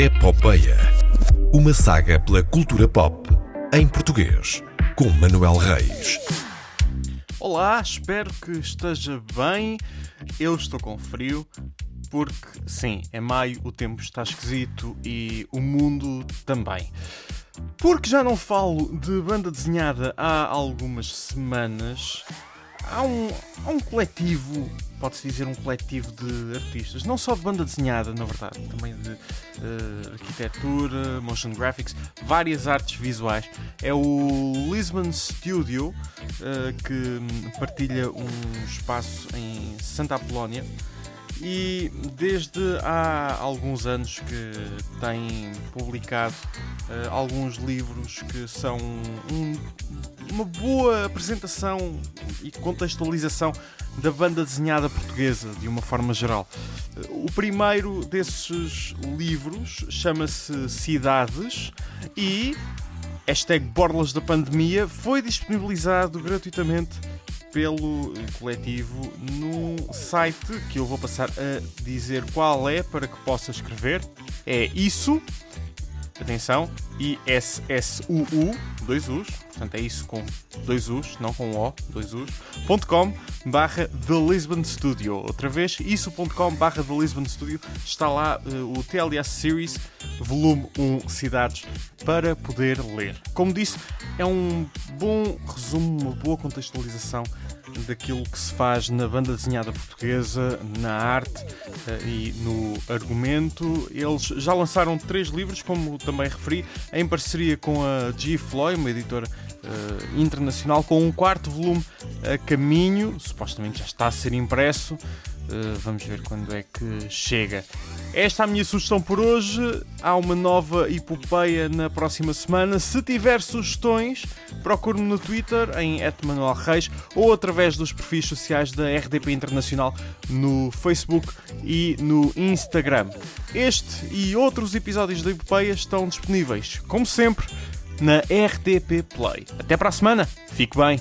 Epopeia. Uma saga pela cultura pop em português, com Manuel Reis. Olá, espero que esteja bem. Eu estou com frio, porque sim, é maio, o tempo está esquisito e o mundo também. Porque já não falo de banda desenhada há algumas semanas, há um, há um coletivo, pode-se dizer um coletivo de artistas, não só de banda desenhada, na verdade, também de uh, arquitetura, motion graphics, várias artes visuais. É o Lisbon Studio, uh, que partilha um espaço em Santa Apolónia e desde há alguns anos que tem publicado uh, alguns livros que são um, uma boa apresentação e contextualização da banda desenhada portuguesa, de uma forma geral. Uh, o primeiro desses livros chama-se Cidades e hashtag Borlas da Pandemia foi disponibilizado gratuitamente pelo coletivo no site que eu vou passar a dizer qual é para que possa escrever. É isso, atenção, I-S-S-U-U, dois U's, portanto é isso com dois U's, não com O, dois U's, .com barra The Lisbon Studio. Outra vez, isso.com barra The Lisbon Studio, está lá uh, o TLS Series, volume 1, Cidades, para poder ler. Como disse, é um bom resumo, uma boa contextualização daquilo que se faz na banda desenhada portuguesa, na arte uh, e no argumento. Eles já lançaram três livros, como também referi, em parceria com a G. Floyd, uma editora uh, internacional, com um quarto volume a caminho, supostamente já está a ser impresso. Uh, vamos ver quando é que chega. Esta é a minha sugestão por hoje. Há uma nova epopeia na próxima semana. Se tiver sugestões, procure-me no Twitter, em Reis, ou através dos perfis sociais da RDP Internacional no Facebook e no Instagram. Este e outros episódios da epopeia estão disponíveis, como sempre, na RDP Play. Até para a semana. Fique bem.